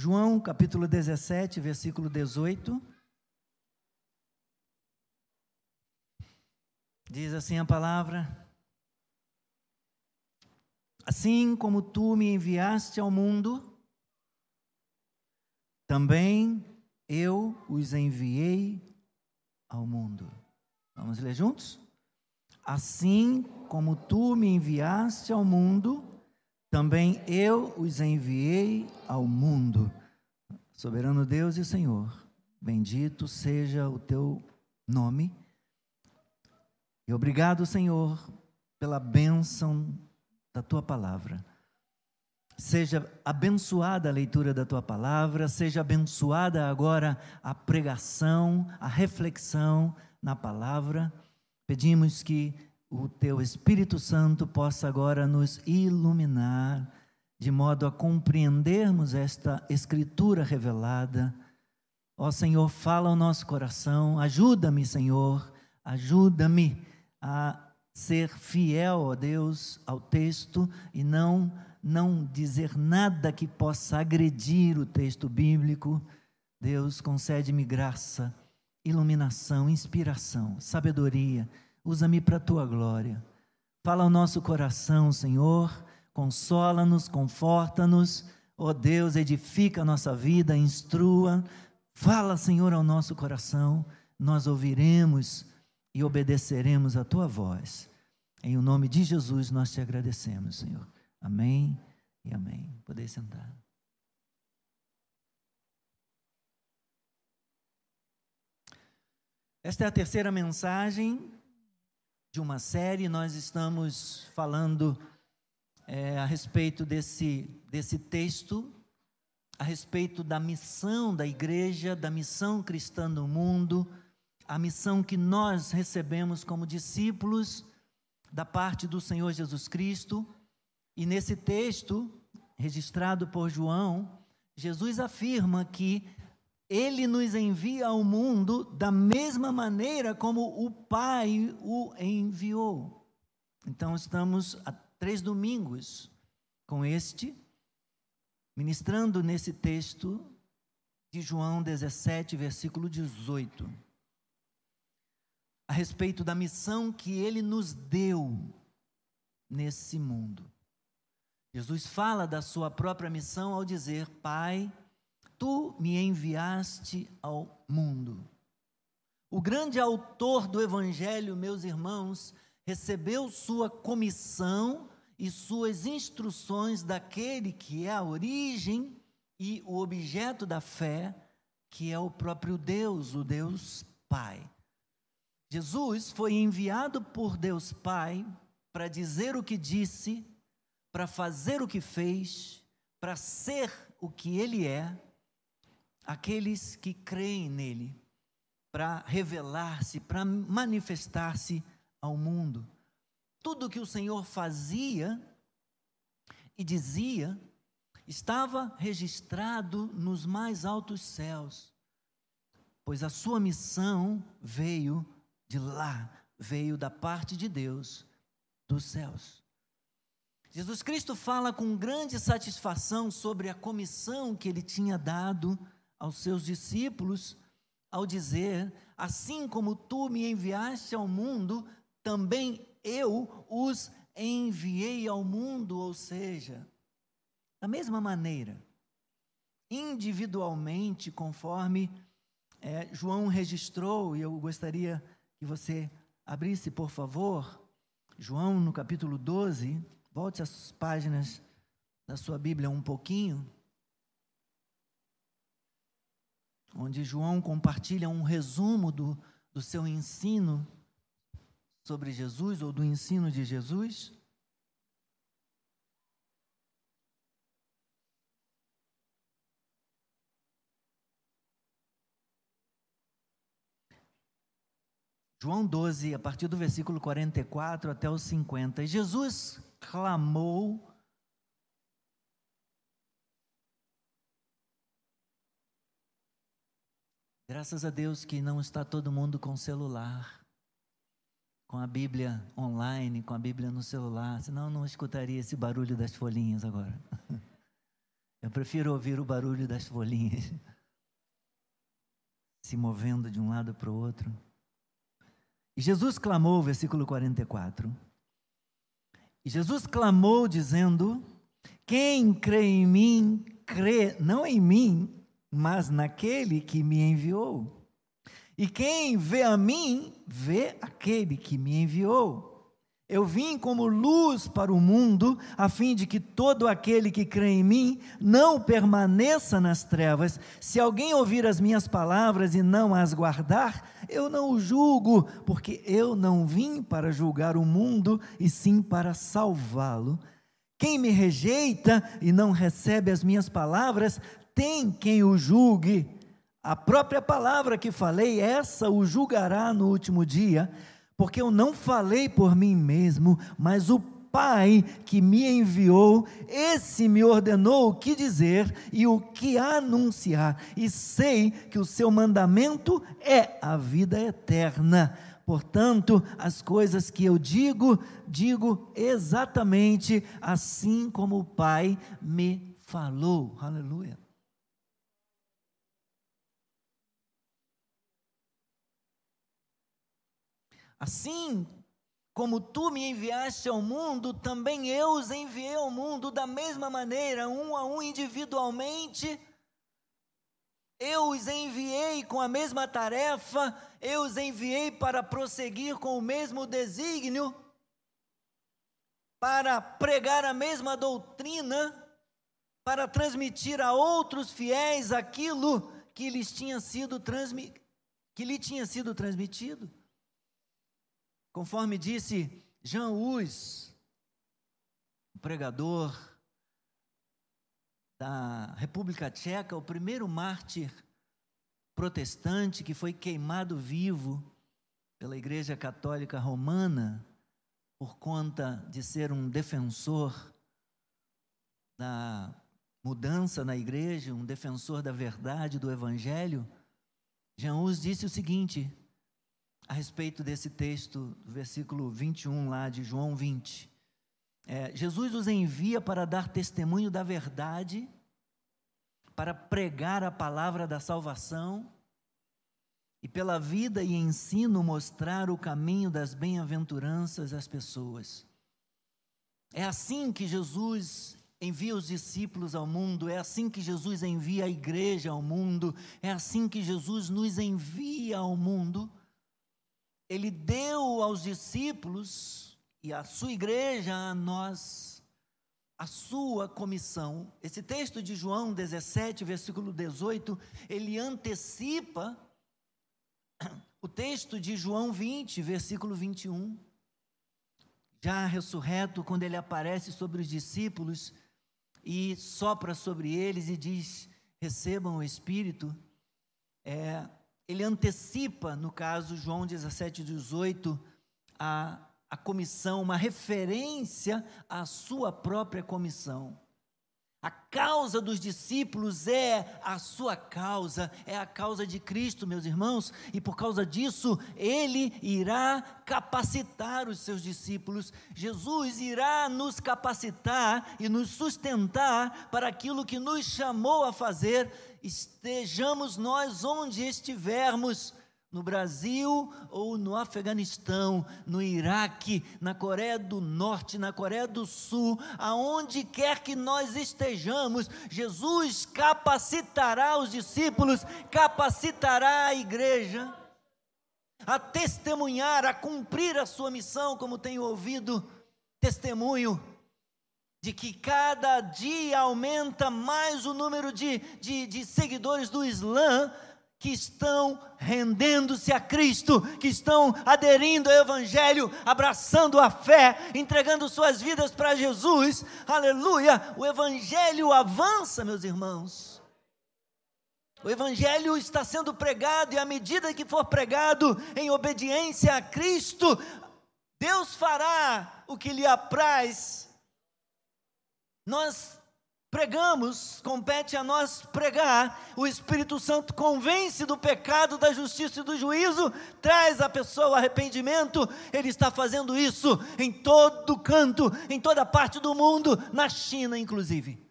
João capítulo 17, versículo 18. Diz assim a palavra: Assim como tu me enviaste ao mundo, também eu os enviei ao mundo. Vamos ler juntos? Assim como tu me enviaste ao mundo, também eu os enviei ao mundo. Soberano Deus e Senhor, bendito seja o teu nome. E obrigado, Senhor, pela bênção da tua palavra. Seja abençoada a leitura da tua palavra, seja abençoada agora a pregação, a reflexão na palavra. Pedimos que o teu Espírito Santo possa agora nos iluminar, de modo a compreendermos esta Escritura revelada. Ó Senhor, fala ao nosso coração, ajuda-me, Senhor, ajuda-me a ser fiel, ó Deus, ao texto e não não dizer nada que possa agredir o texto bíblico. Deus, concede-me graça, iluminação, inspiração, sabedoria usa-me para a tua glória. Fala ao nosso coração, Senhor, consola-nos, conforta-nos, ó oh Deus, edifica a nossa vida, instrua. Fala, Senhor, ao nosso coração, nós ouviremos e obedeceremos a tua voz. Em o nome de Jesus nós te agradecemos, Senhor. Amém e amém. Poder sentar. Esta é a terceira mensagem de uma série, nós estamos falando é, a respeito desse, desse texto, a respeito da missão da igreja, da missão cristã no mundo, a missão que nós recebemos como discípulos da parte do Senhor Jesus Cristo. E nesse texto, registrado por João, Jesus afirma que ele nos envia ao mundo da mesma maneira como o Pai o enviou. Então, estamos há três domingos com este, ministrando nesse texto de João 17, versículo 18, a respeito da missão que ele nos deu nesse mundo. Jesus fala da sua própria missão ao dizer: Pai, tu me enviaste ao mundo. O grande autor do Evangelho, meus irmãos, recebeu sua comissão e suas instruções daquele que é a origem e o objeto da fé, que é o próprio Deus, o Deus Pai. Jesus foi enviado por Deus Pai para dizer o que disse, para fazer o que fez, para ser o que ele é aqueles que creem nele, para revelar-se, para manifestar-se ao mundo. Tudo que o Senhor fazia e dizia estava registrado nos mais altos céus, pois a sua missão veio de lá, veio da parte de Deus, dos céus. Jesus Cristo fala com grande satisfação sobre a comissão que ele tinha dado aos seus discípulos ao dizer: Assim como tu me enviaste ao mundo, também eu os enviei ao mundo, ou seja, da mesma maneira, individualmente, conforme é, João registrou, e eu gostaria que você abrisse, por favor, João no capítulo 12, volte as páginas da sua Bíblia um pouquinho onde João compartilha um resumo do, do seu ensino sobre Jesus, ou do ensino de Jesus. João 12, a partir do versículo 44 até o 50. Jesus clamou Graças a Deus que não está todo mundo com celular, com a Bíblia online, com a Bíblia no celular, senão não escutaria esse barulho das folhinhas agora. Eu prefiro ouvir o barulho das folhinhas se movendo de um lado para o outro. E Jesus clamou, versículo 44. E Jesus clamou dizendo: Quem crê em mim, crê não em mim, mas naquele que me enviou. E quem vê a mim, vê aquele que me enviou. Eu vim como luz para o mundo, a fim de que todo aquele que crê em mim não permaneça nas trevas. Se alguém ouvir as minhas palavras e não as guardar, eu não o julgo, porque eu não vim para julgar o mundo, e sim para salvá-lo. Quem me rejeita e não recebe as minhas palavras, tem quem o julgue. A própria palavra que falei, essa o julgará no último dia porque eu não falei por mim mesmo, mas o Pai que me enviou, esse me ordenou o que dizer e o que anunciar, e sei que o seu mandamento é a vida eterna. Portanto, as coisas que eu digo, digo exatamente assim como o Pai me falou. Aleluia. Assim como tu me enviaste ao mundo, também eu os enviei ao mundo da mesma maneira, um a um individualmente. Eu os enviei com a mesma tarefa, eu os enviei para prosseguir com o mesmo desígnio, para pregar a mesma doutrina, para transmitir a outros fiéis aquilo que lhes tinha sido que lhe tinha sido transmitido. Conforme disse Jean Hus, o pregador da República Tcheca, o primeiro mártir protestante que foi queimado vivo pela Igreja Católica Romana por conta de ser um defensor da mudança na igreja, um defensor da verdade do evangelho, Jean Hus disse o seguinte: a respeito desse texto, do versículo 21 lá de João 20. É, Jesus os envia para dar testemunho da verdade, para pregar a palavra da salvação e pela vida e ensino mostrar o caminho das bem-aventuranças às pessoas. É assim que Jesus envia os discípulos ao mundo, é assim que Jesus envia a igreja ao mundo, é assim que Jesus nos envia ao mundo ele deu aos discípulos e à sua igreja, a nós, a sua comissão. Esse texto de João 17, versículo 18, ele antecipa o texto de João 20, versículo 21. Já ressurreto, quando ele aparece sobre os discípulos e sopra sobre eles e diz: recebam o Espírito. É, ele antecipa, no caso, João 17, 18, a, a comissão, uma referência à sua própria comissão. A causa dos discípulos é a sua causa, é a causa de Cristo, meus irmãos, e por causa disso, Ele irá capacitar os seus discípulos. Jesus irá nos capacitar e nos sustentar para aquilo que nos chamou a fazer, estejamos nós onde estivermos no Brasil ou no Afeganistão, no Iraque, na Coreia do Norte, na Coreia do Sul, aonde quer que nós estejamos, Jesus capacitará os discípulos, capacitará a igreja a testemunhar, a cumprir a sua missão, como tenho ouvido testemunho de que cada dia aumenta mais o número de, de, de seguidores do Islã que estão rendendo-se a Cristo, que estão aderindo ao Evangelho, abraçando a fé, entregando suas vidas para Jesus, aleluia. O Evangelho avança, meus irmãos. O Evangelho está sendo pregado, e à medida que for pregado em obediência a Cristo, Deus fará o que lhe apraz. Nós Pregamos, compete a nós pregar. O Espírito Santo convence do pecado, da justiça e do juízo, traz a pessoa arrependimento. Ele está fazendo isso em todo canto, em toda parte do mundo, na China inclusive.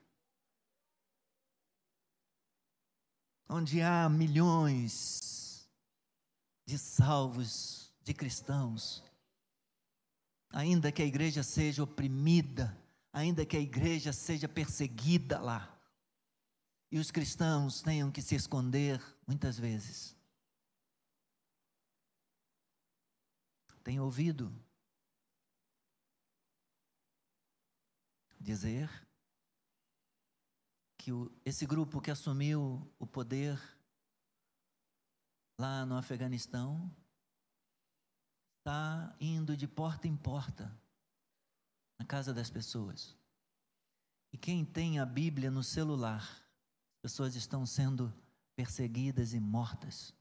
onde há milhões de salvos, de cristãos, ainda que a igreja seja oprimida, ainda que a igreja seja perseguida lá, e os cristãos tenham que se esconder muitas vezes. Tem ouvido dizer que o, esse grupo que assumiu o poder lá no Afeganistão está indo de porta em porta na casa das pessoas. E quem tem a Bíblia no celular, as pessoas estão sendo perseguidas e mortas.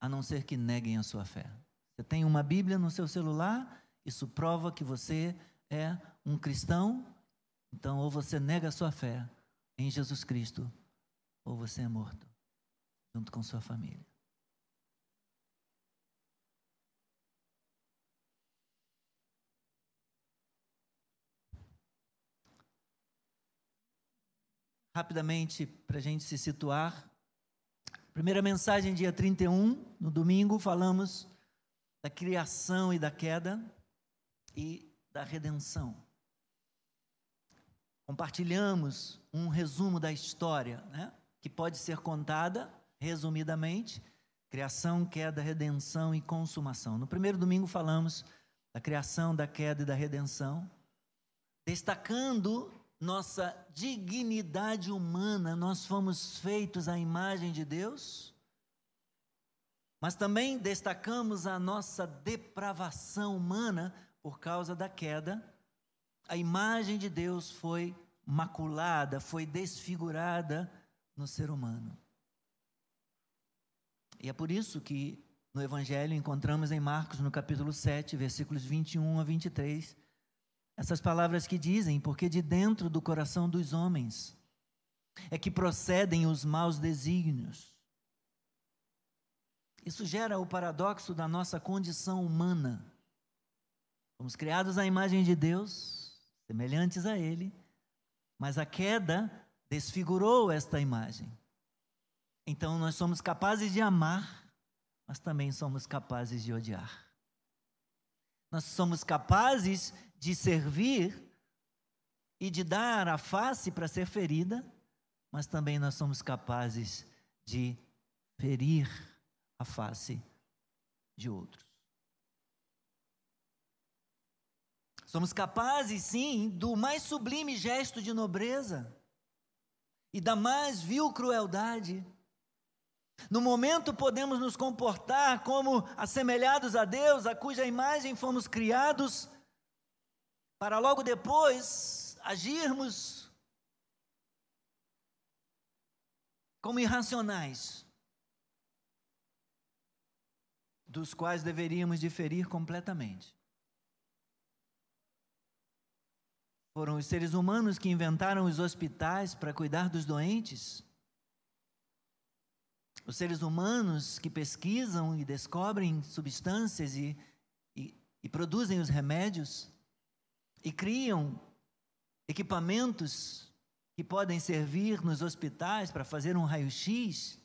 A não ser que neguem a sua fé. Você tem uma Bíblia no seu celular, isso prova que você é um cristão, então ou você nega a sua fé em Jesus Cristo, ou você é morto, junto com sua família. Rapidamente, para a gente se situar, primeira mensagem, dia 31, no domingo, falamos da criação e da queda, e da redenção. Compartilhamos um resumo da história, né? que pode ser contada resumidamente: criação, queda, redenção e consumação. No primeiro domingo falamos da criação, da queda e da redenção, destacando nossa dignidade humana, nós fomos feitos à imagem de Deus, mas também destacamos a nossa depravação humana por causa da queda, a imagem de Deus foi maculada, foi desfigurada no ser humano. E é por isso que no Evangelho encontramos em Marcos, no capítulo 7, versículos 21 a 23, essas palavras que dizem: Porque de dentro do coração dos homens é que procedem os maus desígnios. Isso gera o paradoxo da nossa condição humana. Fomos criados à imagem de Deus, semelhantes a Ele, mas a queda desfigurou esta imagem. Então nós somos capazes de amar, mas também somos capazes de odiar. Nós somos capazes de servir e de dar a face para ser ferida, mas também nós somos capazes de ferir a face de outros. Somos capazes, sim, do mais sublime gesto de nobreza e da mais vil crueldade. No momento podemos nos comportar como assemelhados a Deus, a cuja imagem fomos criados, para logo depois agirmos como irracionais, dos quais deveríamos diferir completamente. Foram os seres humanos que inventaram os hospitais para cuidar dos doentes. Os seres humanos que pesquisam e descobrem substâncias e, e, e produzem os remédios e criam equipamentos que podem servir nos hospitais para fazer um raio-x,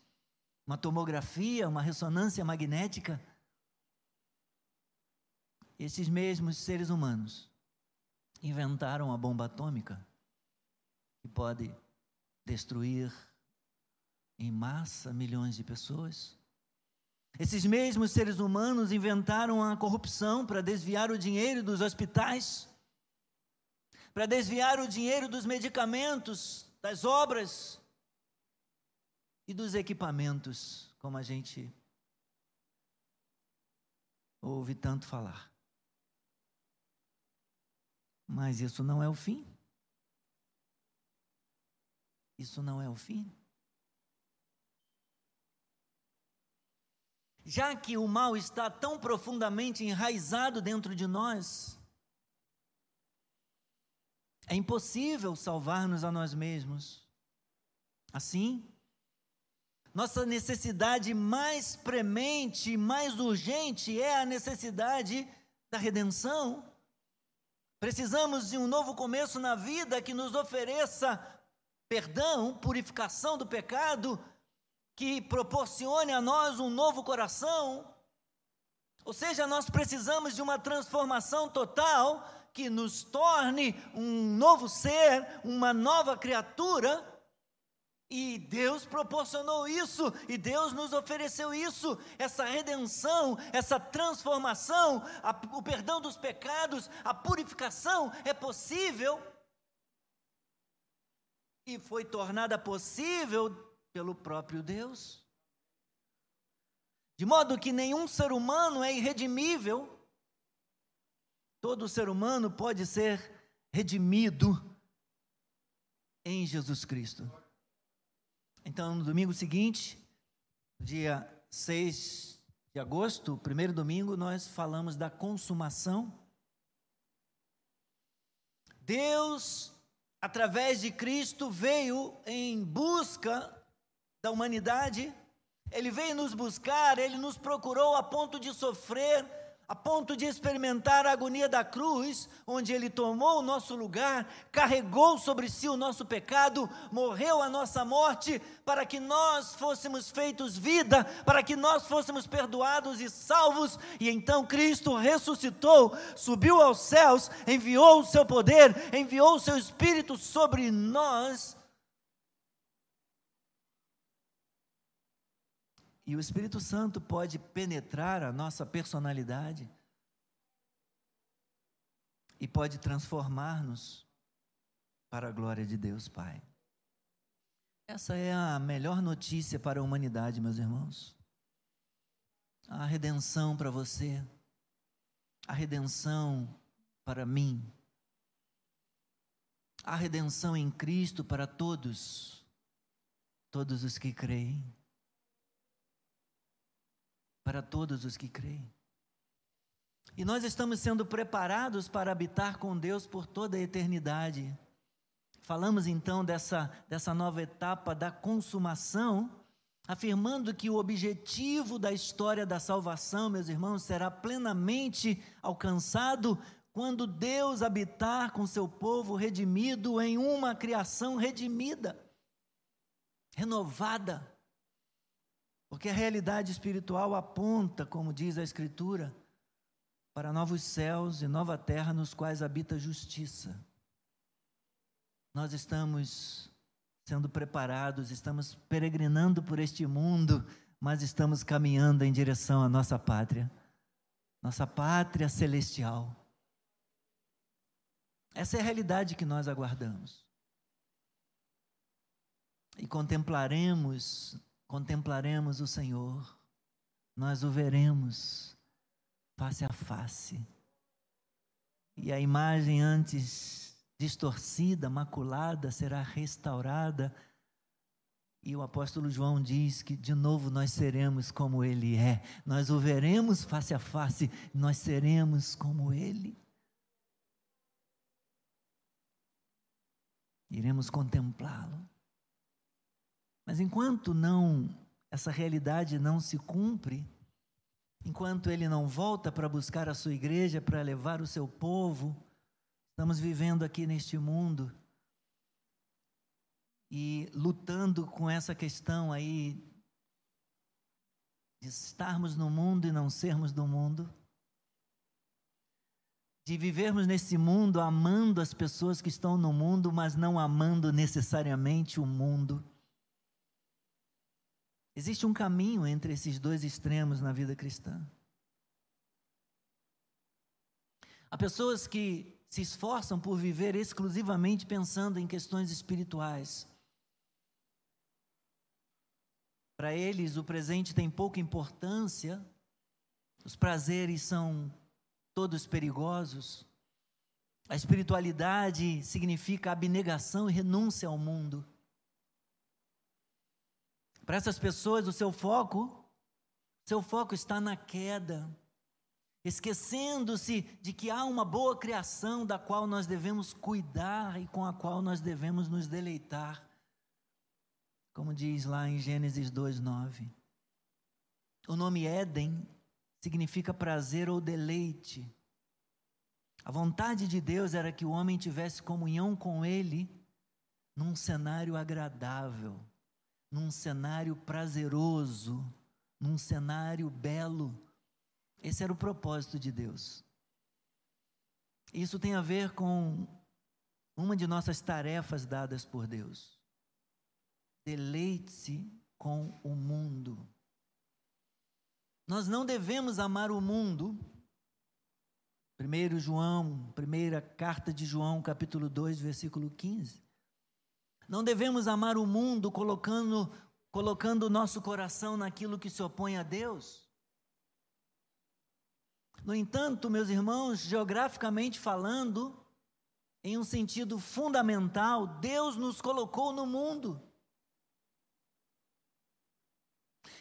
uma tomografia, uma ressonância magnética. Esses mesmos seres humanos inventaram a bomba atômica, que pode destruir em massa milhões de pessoas. Esses mesmos seres humanos inventaram a corrupção para desviar o dinheiro dos hospitais, para desviar o dinheiro dos medicamentos, das obras e dos equipamentos, como a gente ouve tanto falar. Mas isso não é o fim. Isso não é o fim. Já que o mal está tão profundamente enraizado dentro de nós, é impossível salvar-nos a nós mesmos. Assim, nossa necessidade mais premente, mais urgente é a necessidade da redenção. Precisamos de um novo começo na vida que nos ofereça perdão, purificação do pecado, que proporcione a nós um novo coração. Ou seja, nós precisamos de uma transformação total que nos torne um novo ser, uma nova criatura. E Deus proporcionou isso, e Deus nos ofereceu isso, essa redenção, essa transformação, a, o perdão dos pecados, a purificação é possível. E foi tornada possível pelo próprio Deus. De modo que nenhum ser humano é irredimível, todo ser humano pode ser redimido em Jesus Cristo. Então, no domingo seguinte, dia 6 de agosto, primeiro domingo, nós falamos da consumação. Deus, através de Cristo, veio em busca da humanidade, ele veio nos buscar, ele nos procurou a ponto de sofrer a ponto de experimentar a agonia da cruz, onde ele tomou o nosso lugar, carregou sobre si o nosso pecado, morreu a nossa morte, para que nós fôssemos feitos vida, para que nós fôssemos perdoados e salvos, e então Cristo ressuscitou, subiu aos céus, enviou o seu poder, enviou o seu Espírito sobre nós E o Espírito Santo pode penetrar a nossa personalidade e pode transformar-nos para a glória de Deus Pai. Essa é a melhor notícia para a humanidade, meus irmãos. A redenção para você, a redenção para mim, a redenção em Cristo para todos, todos os que creem para todos os que creem. E nós estamos sendo preparados para habitar com Deus por toda a eternidade. Falamos então dessa, dessa nova etapa da consumação, afirmando que o objetivo da história da salvação, meus irmãos, será plenamente alcançado quando Deus habitar com seu povo redimido em uma criação redimida, renovada, porque a realidade espiritual aponta, como diz a Escritura, para novos céus e nova terra nos quais habita justiça. Nós estamos sendo preparados, estamos peregrinando por este mundo, mas estamos caminhando em direção à nossa pátria, nossa pátria celestial. Essa é a realidade que nós aguardamos. E contemplaremos contemplaremos o Senhor, nós o veremos face a face. E a imagem antes distorcida, maculada, será restaurada. E o apóstolo João diz que de novo nós seremos como ele é. Nós o veremos face a face, nós seremos como ele. Iremos contemplá-lo. Mas enquanto não essa realidade não se cumpre, enquanto ele não volta para buscar a sua igreja, para levar o seu povo, estamos vivendo aqui neste mundo e lutando com essa questão aí de estarmos no mundo e não sermos do mundo, de vivermos nesse mundo amando as pessoas que estão no mundo, mas não amando necessariamente o mundo. Existe um caminho entre esses dois extremos na vida cristã. Há pessoas que se esforçam por viver exclusivamente pensando em questões espirituais. Para eles, o presente tem pouca importância, os prazeres são todos perigosos. A espiritualidade significa abnegação e renúncia ao mundo. Para essas pessoas, o seu foco, seu foco está na queda, esquecendo-se de que há uma boa criação da qual nós devemos cuidar e com a qual nós devemos nos deleitar. Como diz lá em Gênesis 2:9. O nome Éden significa prazer ou deleite. A vontade de Deus era que o homem tivesse comunhão com ele num cenário agradável, num cenário prazeroso, num cenário belo. Esse era o propósito de Deus. Isso tem a ver com uma de nossas tarefas dadas por Deus. Deleite-se com o mundo. Nós não devemos amar o mundo. 1 João, primeira carta de João, capítulo 2, versículo 15. Não devemos amar o mundo colocando colocando o nosso coração naquilo que se opõe a Deus. No entanto, meus irmãos, geograficamente falando, em um sentido fundamental, Deus nos colocou no mundo.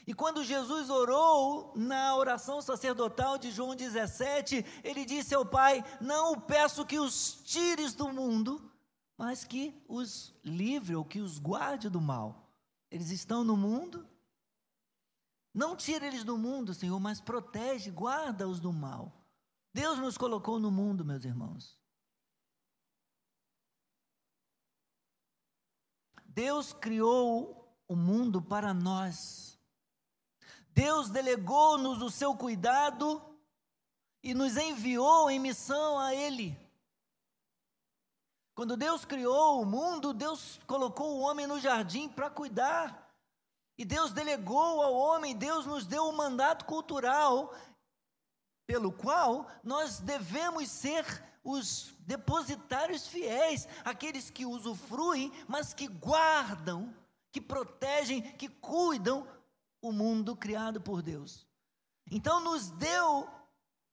E quando Jesus orou na oração sacerdotal de João 17, ele disse ao Pai: Não peço que os tires do mundo, mas que os livre ou que os guarde do mal. Eles estão no mundo. Não tire eles do mundo, Senhor, mas protege, guarda-os do mal. Deus nos colocou no mundo, meus irmãos. Deus criou o mundo para nós. Deus delegou-nos o seu cuidado e nos enviou em missão a Ele. Quando Deus criou o mundo, Deus colocou o homem no jardim para cuidar. E Deus delegou ao homem, Deus nos deu um mandato cultural pelo qual nós devemos ser os depositários fiéis, aqueles que usufruem, mas que guardam, que protegem, que cuidam o mundo criado por Deus. Então, nos deu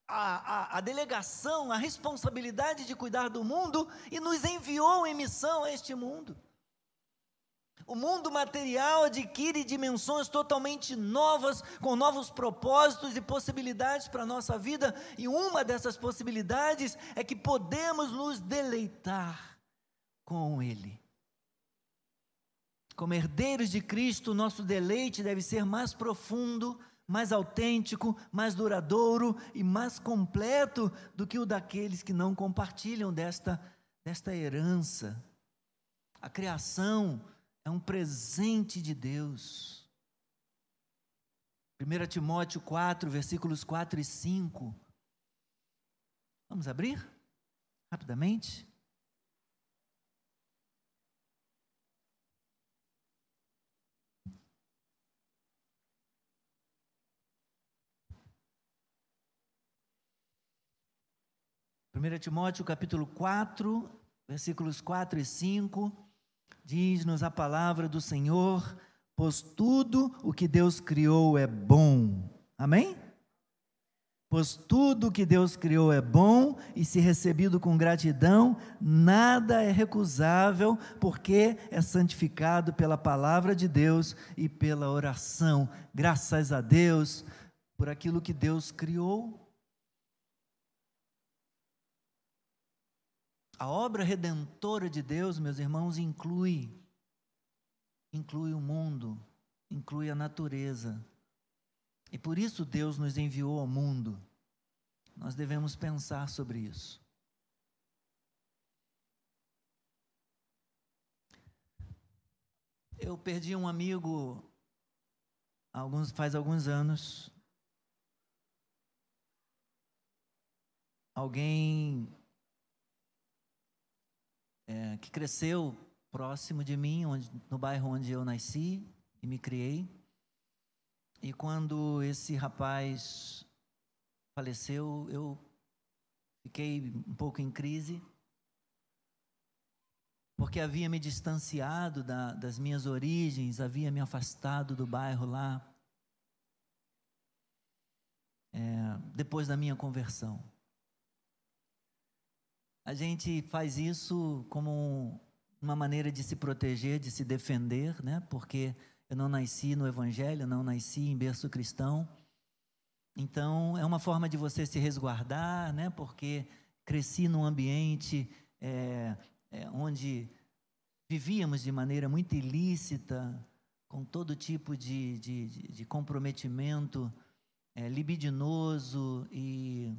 a, a, a, delegação, a responsabilidade de cuidar do mundo e nos enviou em missão a este mundo. O mundo material adquire dimensões totalmente novas, com novos propósitos e possibilidades para a nossa vida, e uma dessas possibilidades é que podemos nos deleitar com Ele. Como herdeiros de Cristo, nosso deleite deve ser mais profundo, mais autêntico, mais duradouro e mais completo do que o daqueles que não compartilham desta, desta herança. A criação é um presente de Deus. 1 Timóteo 4, versículos 4 e 5. Vamos abrir? Rapidamente. 1 Timóteo capítulo 4, versículos 4 e 5, diz-nos a palavra do Senhor, pois tudo o que Deus criou é bom. Amém? Pois tudo o que Deus criou é bom e, se recebido com gratidão, nada é recusável, porque é santificado pela palavra de Deus e pela oração. Graças a Deus por aquilo que Deus criou. A obra redentora de Deus, meus irmãos, inclui inclui o mundo, inclui a natureza. E por isso Deus nos enviou ao mundo. Nós devemos pensar sobre isso. Eu perdi um amigo alguns, faz alguns anos. Alguém é, que cresceu próximo de mim, onde, no bairro onde eu nasci e me criei. E quando esse rapaz faleceu, eu fiquei um pouco em crise, porque havia me distanciado da, das minhas origens, havia me afastado do bairro lá, é, depois da minha conversão. A gente faz isso como uma maneira de se proteger, de se defender, né? Porque eu não nasci no Evangelho, não nasci em berço cristão. Então, é uma forma de você se resguardar, né? Porque cresci num ambiente é, é, onde vivíamos de maneira muito ilícita, com todo tipo de, de, de comprometimento é, libidinoso e,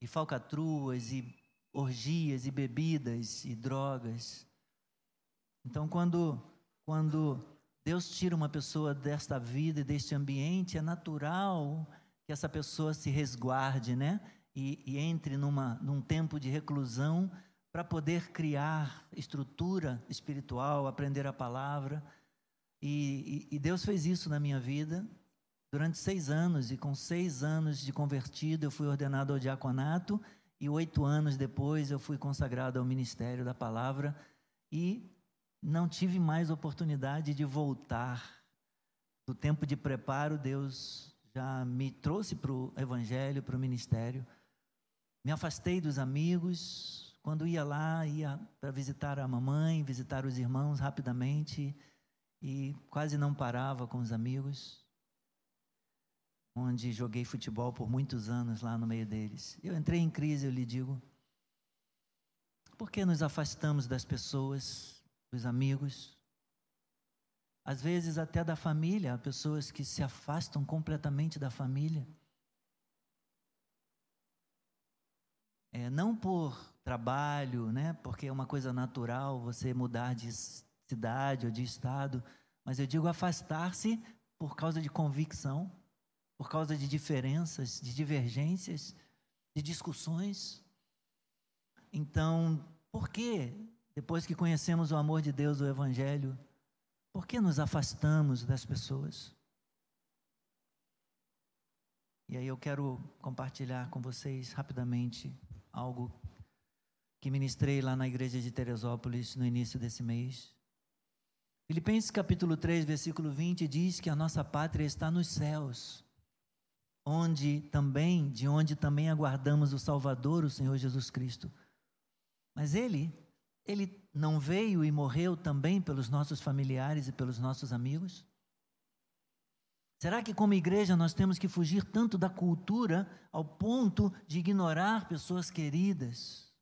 e falcatruas e orgias e bebidas e drogas. Então, quando, quando Deus tira uma pessoa desta vida e deste ambiente, é natural que essa pessoa se resguarde, né? E, e entre numa, num tempo de reclusão para poder criar estrutura espiritual, aprender a palavra. E, e, e, Deus fez isso na minha vida durante seis anos, e com seis anos de convertido, eu fui ordenado ao diaconato, e oito anos depois eu fui consagrado ao ministério da palavra, e não tive mais oportunidade de voltar. Do tempo de preparo, Deus já me trouxe para o evangelho, para o ministério. Me afastei dos amigos. Quando ia lá, ia para visitar a mamãe, visitar os irmãos rapidamente e quase não parava com os amigos. Onde joguei futebol por muitos anos lá no meio deles. Eu entrei em crise, eu lhe digo. Por que nos afastamos das pessoas? dos amigos, às vezes até da família, há pessoas que se afastam completamente da família. É, não por trabalho, né, porque é uma coisa natural você mudar de cidade ou de estado, mas eu digo afastar-se por causa de convicção, por causa de diferenças, de divergências, de discussões. Então, por que depois que conhecemos o amor de Deus, o Evangelho, por que nos afastamos das pessoas? E aí eu quero compartilhar com vocês rapidamente algo que ministrei lá na igreja de Teresópolis no início desse mês. Filipenses capítulo 3, versículo 20 diz que a nossa pátria está nos céus, onde também, de onde também aguardamos o Salvador, o Senhor Jesus Cristo. Mas ele ele não veio e morreu também pelos nossos familiares e pelos nossos amigos? Será que, como igreja, nós temos que fugir tanto da cultura ao ponto de ignorar pessoas queridas,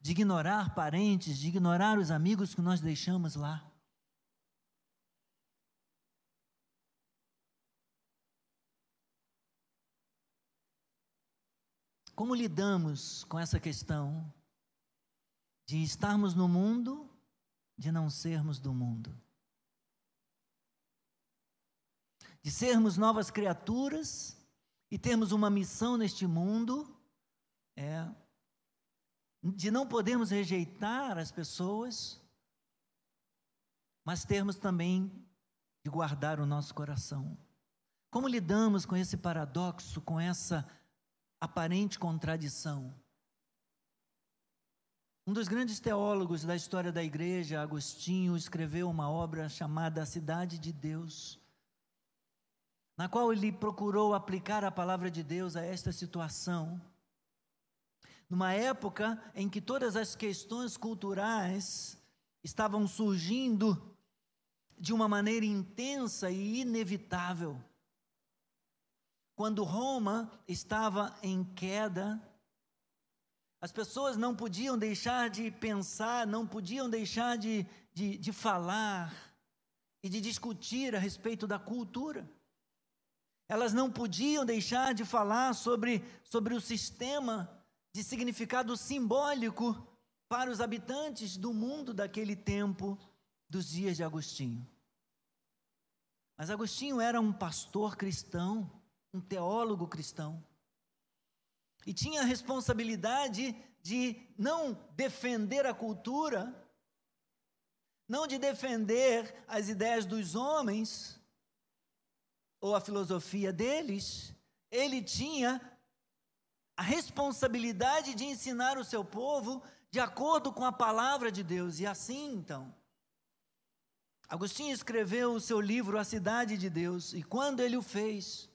de ignorar parentes, de ignorar os amigos que nós deixamos lá? Como lidamos com essa questão de estarmos no mundo, de não sermos do mundo. De sermos novas criaturas e termos uma missão neste mundo, é, de não podermos rejeitar as pessoas, mas termos também de guardar o nosso coração. Como lidamos com esse paradoxo, com essa aparente contradição? Um dos grandes teólogos da história da igreja, Agostinho, escreveu uma obra chamada A Cidade de Deus, na qual ele procurou aplicar a palavra de Deus a esta situação. Numa época em que todas as questões culturais estavam surgindo de uma maneira intensa e inevitável. Quando Roma estava em queda, as pessoas não podiam deixar de pensar, não podiam deixar de, de, de falar e de discutir a respeito da cultura. Elas não podiam deixar de falar sobre, sobre o sistema de significado simbólico para os habitantes do mundo daquele tempo, dos dias de Agostinho. Mas Agostinho era um pastor cristão, um teólogo cristão e tinha a responsabilidade de não defender a cultura, não de defender as ideias dos homens ou a filosofia deles, ele tinha a responsabilidade de ensinar o seu povo de acordo com a palavra de Deus. E assim, então, Agostinho escreveu o seu livro A Cidade de Deus, e quando ele o fez,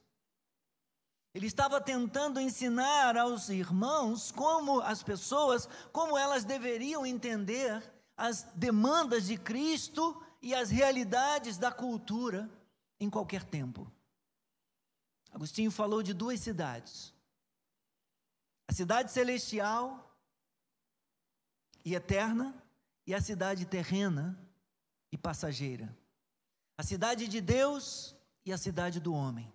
ele estava tentando ensinar aos irmãos como as pessoas, como elas deveriam entender as demandas de Cristo e as realidades da cultura em qualquer tempo. Agostinho falou de duas cidades: a cidade celestial e eterna, e a cidade terrena e passageira. A cidade de Deus e a cidade do homem.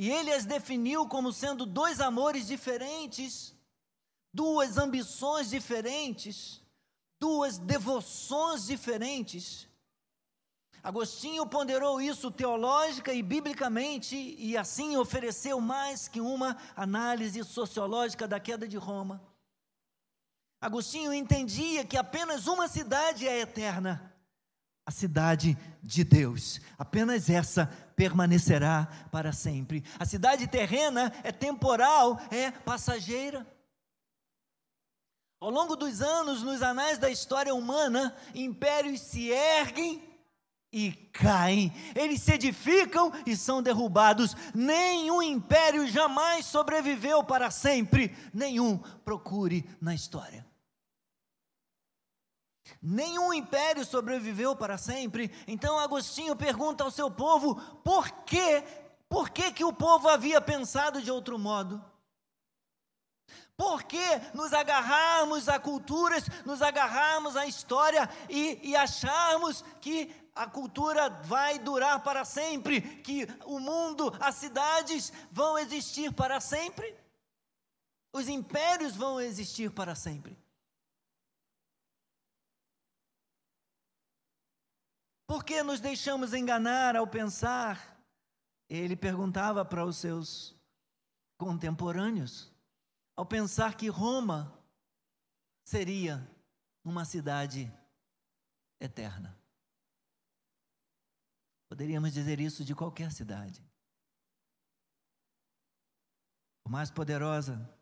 E ele as definiu como sendo dois amores diferentes, duas ambições diferentes, duas devoções diferentes. Agostinho ponderou isso teológica e biblicamente e assim ofereceu mais que uma análise sociológica da queda de Roma. Agostinho entendia que apenas uma cidade é eterna, a cidade de Deus. Apenas essa permanecerá para sempre. A cidade terrena é temporal, é passageira. Ao longo dos anos, nos anais da história humana, impérios se erguem e caem, eles se edificam e são derrubados. Nenhum império jamais sobreviveu para sempre, nenhum procure na história. Nenhum império sobreviveu para sempre. Então Agostinho pergunta ao seu povo: por que, por que, que o povo havia pensado de outro modo? Por que nos agarrarmos a culturas, nos agarrarmos à história e, e acharmos que a cultura vai durar para sempre, que o mundo, as cidades vão existir para sempre? Os impérios vão existir para sempre. Por que nos deixamos enganar ao pensar? Ele perguntava para os seus contemporâneos, ao pensar que Roma seria uma cidade eterna. Poderíamos dizer isso de qualquer cidade. Por mais poderosa,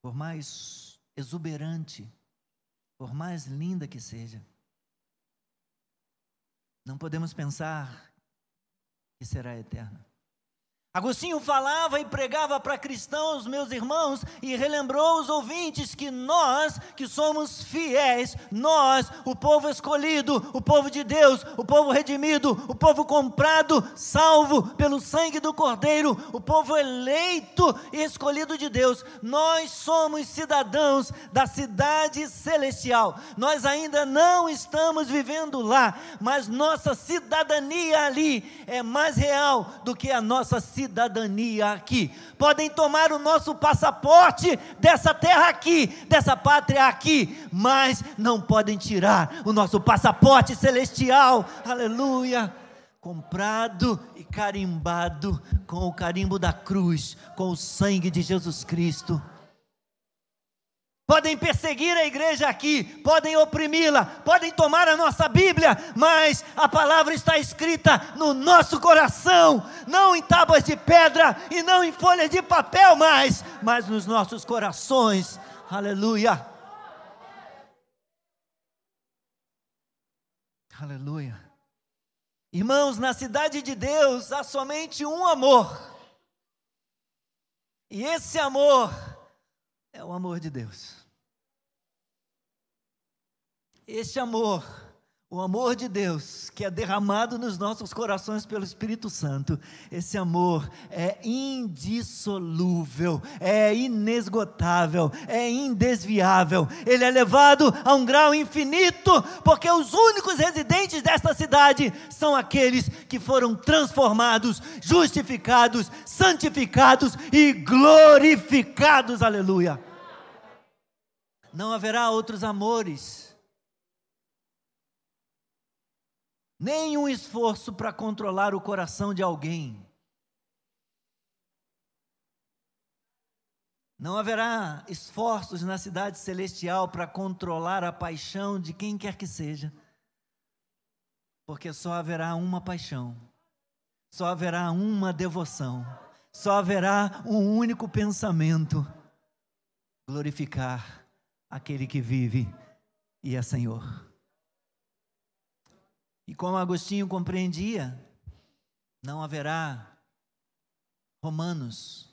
por mais exuberante, por mais linda que seja, não podemos pensar que será eterna. Agostinho falava e pregava para cristãos, meus irmãos, e relembrou os ouvintes que nós, que somos fiéis, nós, o povo escolhido, o povo de Deus, o povo redimido, o povo comprado, salvo pelo sangue do Cordeiro, o povo eleito e escolhido de Deus, nós somos cidadãos da cidade celestial. Nós ainda não estamos vivendo lá, mas nossa cidadania ali é mais real do que a nossa cidadania cidadania aqui. Podem tomar o nosso passaporte dessa terra aqui, dessa pátria aqui, mas não podem tirar o nosso passaporte celestial. Aleluia! Comprado e carimbado com o carimbo da cruz, com o sangue de Jesus Cristo podem perseguir a igreja aqui, podem oprimi-la, podem tomar a nossa Bíblia, mas a palavra está escrita no nosso coração, não em tábuas de pedra e não em folhas de papel mais, mas nos nossos corações. Aleluia. Aleluia. Irmãos, na cidade de Deus há somente um amor. E esse amor é o amor de Deus. Este amor, o amor de Deus, que é derramado nos nossos corações pelo Espírito Santo, esse amor é indissolúvel, é inesgotável, é indesviável. Ele é levado a um grau infinito, porque os únicos residentes desta cidade são aqueles que foram transformados, justificados, santificados e glorificados. Aleluia. Não haverá outros amores nenhum esforço para controlar o coração de alguém. Não haverá esforços na cidade celestial para controlar a paixão de quem quer que seja, porque só haverá uma paixão, só haverá uma devoção, só haverá um único pensamento: glorificar aquele que vive e é Senhor. E como Agostinho compreendia, não haverá romanos,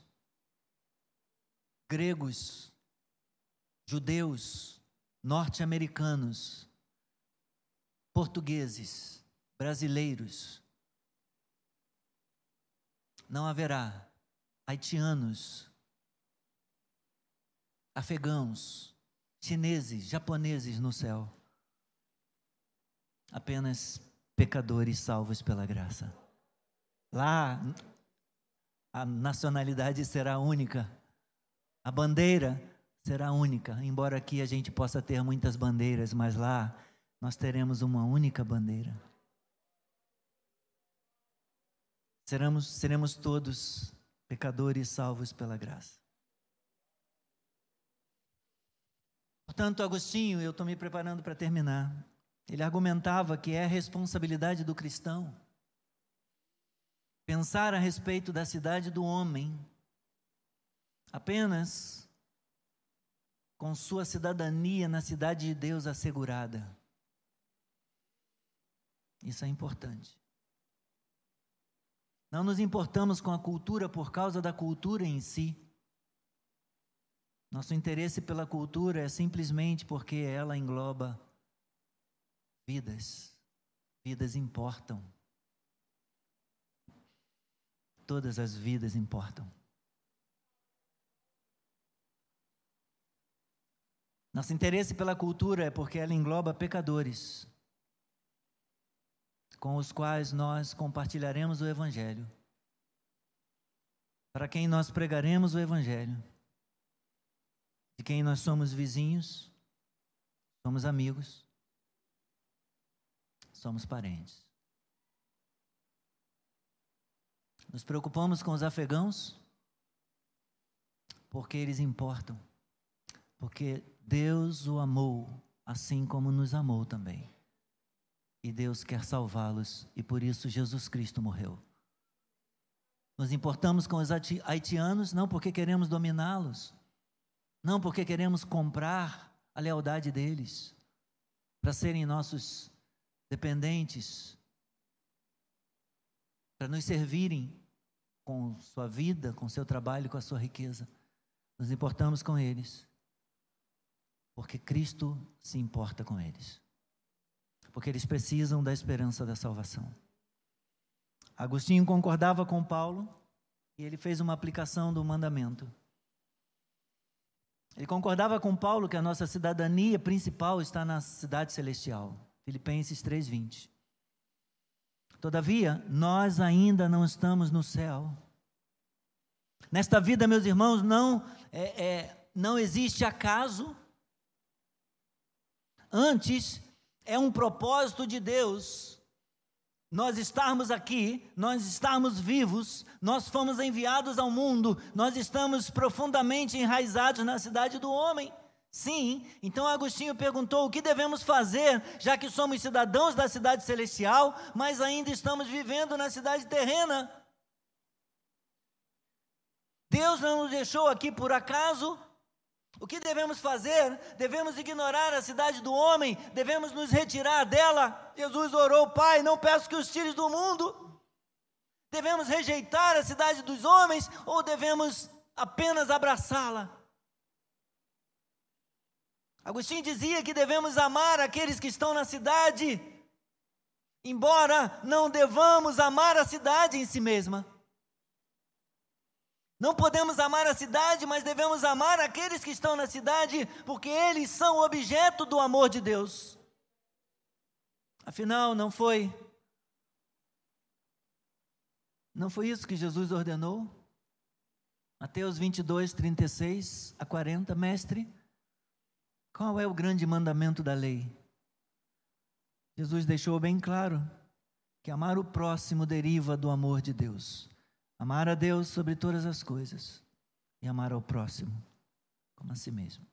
gregos, judeus, norte-americanos, portugueses, brasileiros. Não haverá haitianos, afegãos, chineses, japoneses no céu apenas pecadores salvos pela graça. Lá, a nacionalidade será única, a bandeira será única, embora aqui a gente possa ter muitas bandeiras, mas lá nós teremos uma única bandeira. Seremos, seremos todos pecadores salvos pela graça. Portanto, Agostinho, eu estou me preparando para terminar. Ele argumentava que é responsabilidade do cristão pensar a respeito da cidade do homem apenas com sua cidadania na cidade de Deus assegurada. Isso é importante. Não nos importamos com a cultura por causa da cultura em si. Nosso interesse pela cultura é simplesmente porque ela engloba vidas. Vidas importam. Todas as vidas importam. Nosso interesse pela cultura é porque ela engloba pecadores, com os quais nós compartilharemos o Evangelho, para quem nós pregaremos o Evangelho, de quem nós somos vizinhos, somos amigos, somos parentes. Nos preocupamos com os afegãos, porque eles importam, porque Deus o amou, assim como nos amou também. E Deus quer salvá-los, e por isso Jesus Cristo morreu. Nos importamos com os haitianos não porque queremos dominá-los, não porque queremos comprar a lealdade deles, para serem nossos dependentes, para nos servirem com sua vida, com seu trabalho, com a sua riqueza. Nos importamos com eles porque Cristo se importa com eles. Porque eles precisam da esperança da salvação. Agostinho concordava com Paulo e ele fez uma aplicação do mandamento. Ele concordava com Paulo que a nossa cidadania principal está na cidade celestial. Filipenses 3:20. Todavia, nós ainda não estamos no céu. Nesta vida, meus irmãos, não é, é, não existe acaso, Antes, é um propósito de Deus nós estarmos aqui, nós estarmos vivos, nós fomos enviados ao mundo, nós estamos profundamente enraizados na cidade do homem. Sim, então Agostinho perguntou o que devemos fazer, já que somos cidadãos da cidade celestial, mas ainda estamos vivendo na cidade terrena. Deus não nos deixou aqui por acaso, o que devemos fazer? Devemos ignorar a cidade do homem, devemos nos retirar dela. Jesus orou, Pai, não peço que os tires do mundo. Devemos rejeitar a cidade dos homens ou devemos apenas abraçá-la? Agostinho dizia que devemos amar aqueles que estão na cidade, embora não devamos amar a cidade em si mesma. Não podemos amar a cidade, mas devemos amar aqueles que estão na cidade, porque eles são objeto do amor de Deus. Afinal, não foi não foi isso que Jesus ordenou? Mateus 22, 36 a 40, mestre, qual é o grande mandamento da lei? Jesus deixou bem claro que amar o próximo deriva do amor de Deus. Amar a Deus sobre todas as coisas e amar ao próximo como a si mesmo.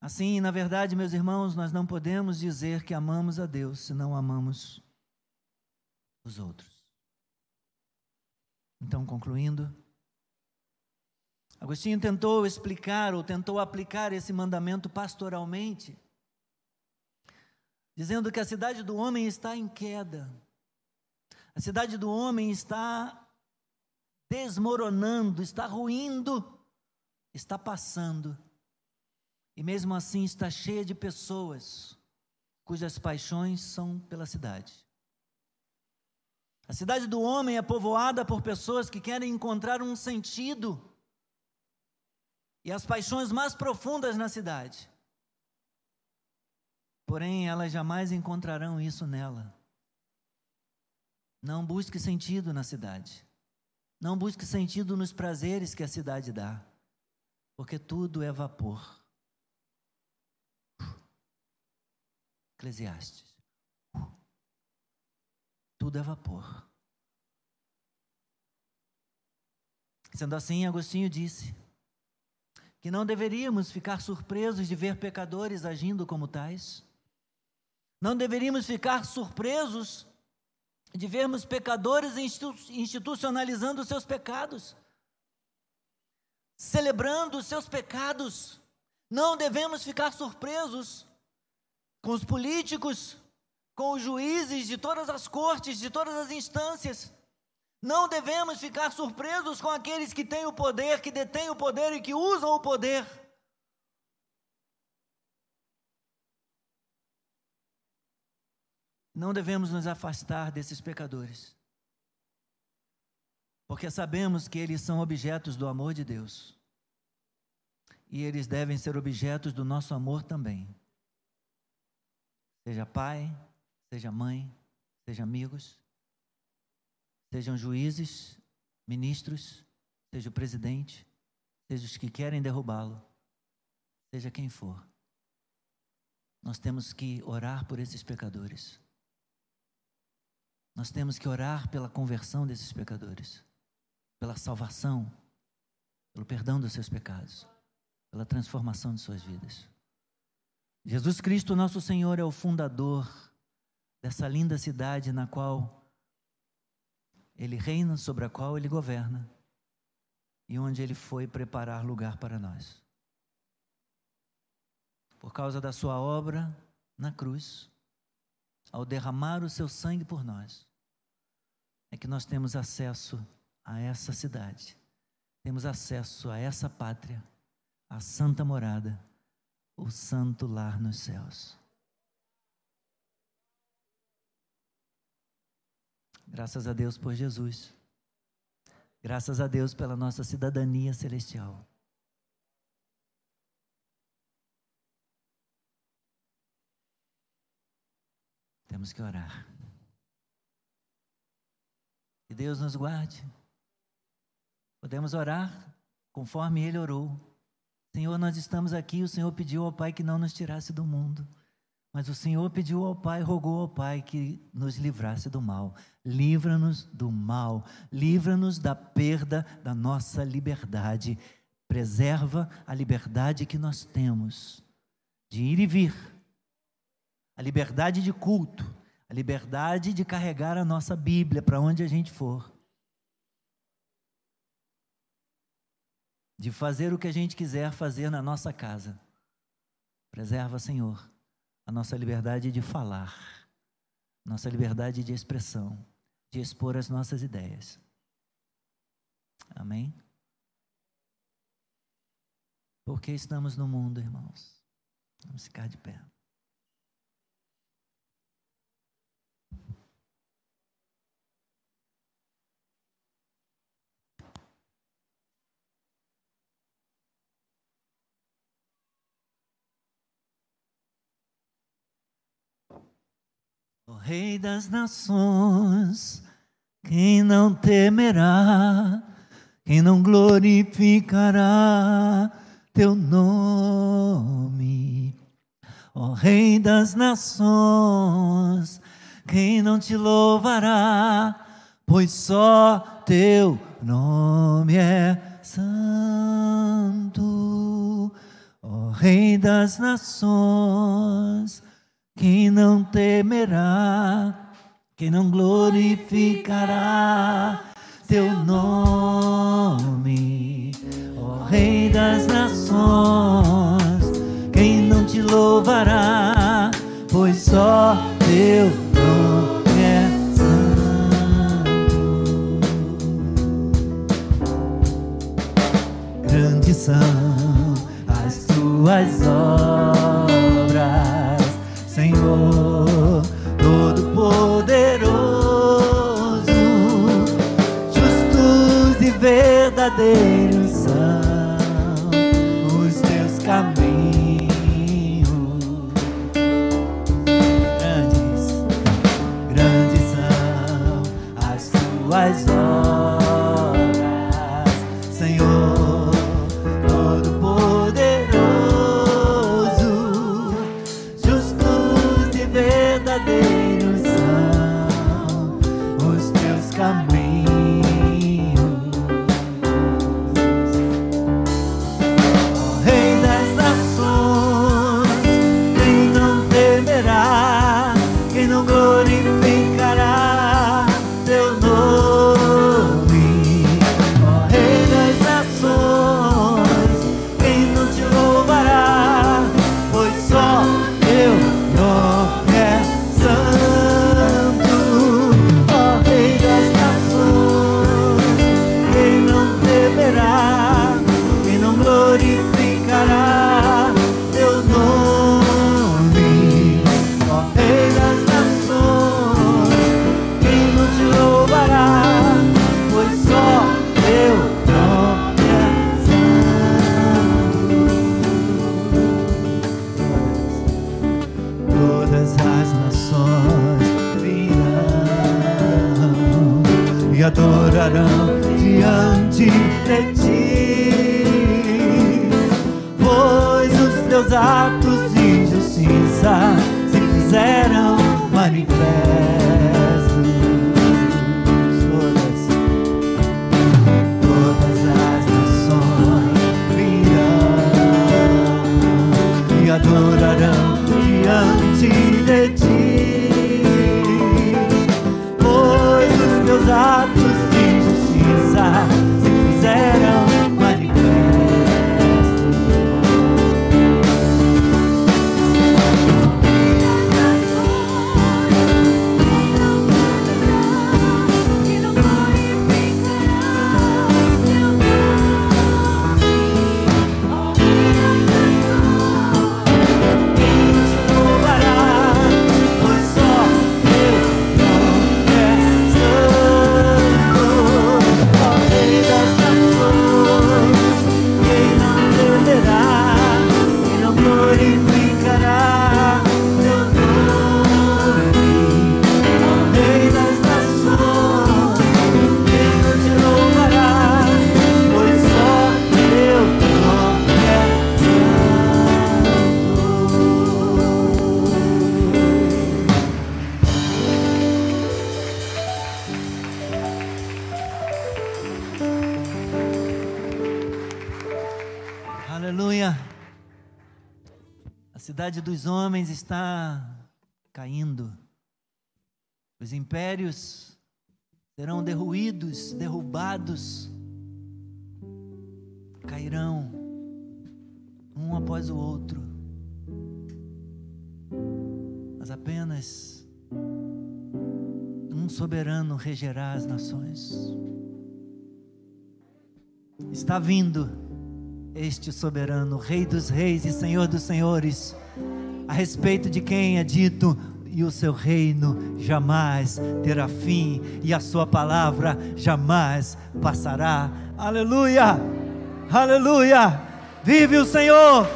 Assim, na verdade, meus irmãos, nós não podemos dizer que amamos a Deus se não amamos os outros. Então, concluindo, Agostinho tentou explicar ou tentou aplicar esse mandamento pastoralmente, dizendo que a cidade do homem está em queda. A cidade do homem está desmoronando, está ruindo, está passando. E mesmo assim está cheia de pessoas cujas paixões são pela cidade. A cidade do homem é povoada por pessoas que querem encontrar um sentido e as paixões mais profundas na cidade. Porém, elas jamais encontrarão isso nela. Não busque sentido na cidade. Não busque sentido nos prazeres que a cidade dá. porque tudo é vapor. Eclesiastes. Tudo é vapor. Sendo assim, Agostinho disse que não deveríamos ficar surpresos de ver pecadores agindo como tais. Não deveríamos ficar surpresos de vermos pecadores institucionalizando seus pecados, celebrando os seus pecados. Não devemos ficar surpresos com os políticos, com os juízes de todas as cortes, de todas as instâncias. Não devemos ficar surpresos com aqueles que têm o poder, que detêm o poder e que usam o poder. Não devemos nos afastar desses pecadores, porque sabemos que eles são objetos do amor de Deus e eles devem ser objetos do nosso amor também. Seja pai, seja mãe, seja amigos, sejam juízes, ministros, seja o presidente, seja os que querem derrubá-lo, seja quem for. Nós temos que orar por esses pecadores. Nós temos que orar pela conversão desses pecadores, pela salvação, pelo perdão dos seus pecados, pela transformação de suas vidas. Jesus Cristo, nosso Senhor, é o fundador dessa linda cidade na qual Ele reina, sobre a qual Ele governa e onde Ele foi preparar lugar para nós. Por causa da Sua obra na cruz, ao derramar o Seu sangue por nós, é que nós temos acesso a essa cidade, temos acesso a essa pátria, a santa morada o santo lar nos céus. Graças a Deus por Jesus. Graças a Deus pela nossa cidadania celestial. Temos que orar. Que Deus nos guarde. Podemos orar conforme Ele orou. Senhor, nós estamos aqui, o Senhor pediu ao Pai que não nos tirasse do mundo. Mas o Senhor pediu ao Pai, rogou ao Pai que nos livrasse do mal. Livra-nos do mal, livra-nos da perda da nossa liberdade. Preserva a liberdade que nós temos de ir e vir, a liberdade de culto, a liberdade de carregar a nossa Bíblia para onde a gente for. de fazer o que a gente quiser fazer na nossa casa. Preserva, Senhor, a nossa liberdade de falar, nossa liberdade de expressão, de expor as nossas ideias. Amém? Porque estamos no mundo, irmãos. Vamos ficar de pé. Rei das Nações, quem não temerá, quem não glorificará teu nome. Ó Rei das Nações, quem não te louvará, pois só teu nome é santo. Ó Rei das Nações, quem não temerá, quem não glorificará teu nome, ó Rei das nações, quem não te louvará, pois só teu nome é santo. Grandes são as tuas obras Senhor Todo-Poderoso, justos e verdadeiros são os teus caminhos. Grandes, grandes são as tuas obras, impérios serão derruídos, derrubados, cairão um após o outro. Mas apenas um soberano regerá as nações. Está vindo este soberano, Rei dos Reis e Senhor dos Senhores, a respeito de quem é dito: e o seu reino jamais terá fim, e a sua palavra jamais passará. Aleluia! Aleluia! Vive o Senhor!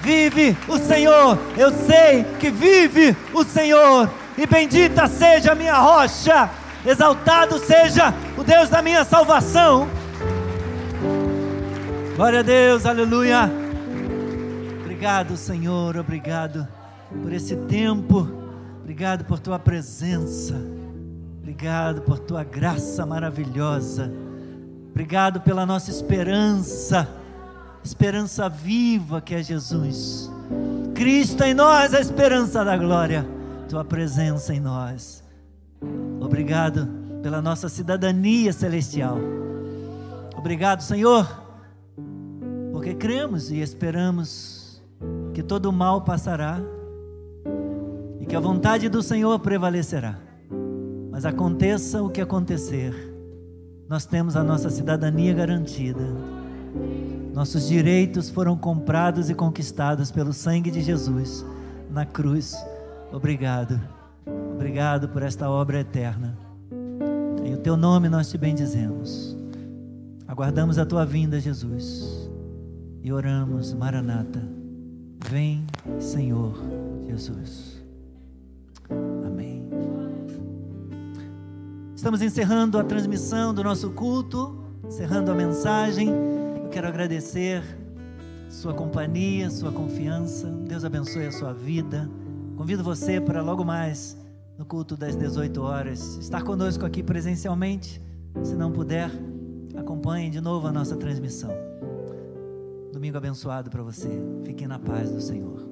Vive o Senhor! Eu sei que vive o Senhor! E bendita seja a minha rocha! Exaltado seja o Deus da minha salvação! Glória a Deus, aleluia. Obrigado, Senhor, obrigado por esse tempo, obrigado por tua presença, obrigado por tua graça maravilhosa, obrigado pela nossa esperança, esperança viva que é Jesus. Cristo em nós, a esperança da glória, tua presença em nós. Obrigado pela nossa cidadania celestial. Obrigado, Senhor porque cremos e esperamos que todo mal passará que a vontade do Senhor prevalecerá. Mas aconteça o que acontecer, nós temos a nossa cidadania garantida. Nossos direitos foram comprados e conquistados pelo sangue de Jesus na cruz. Obrigado. Obrigado por esta obra eterna. Em o teu nome nós te bendizemos. Aguardamos a tua vinda, Jesus e oramos, Maranata, vem, Senhor Jesus. Estamos encerrando a transmissão do nosso culto, encerrando a mensagem. Eu quero agradecer sua companhia, sua confiança. Deus abençoe a sua vida. Convido você para logo mais no culto das 18 horas estar conosco aqui presencialmente. Se não puder, acompanhe de novo a nossa transmissão. Domingo abençoado para você. Fique na paz do Senhor.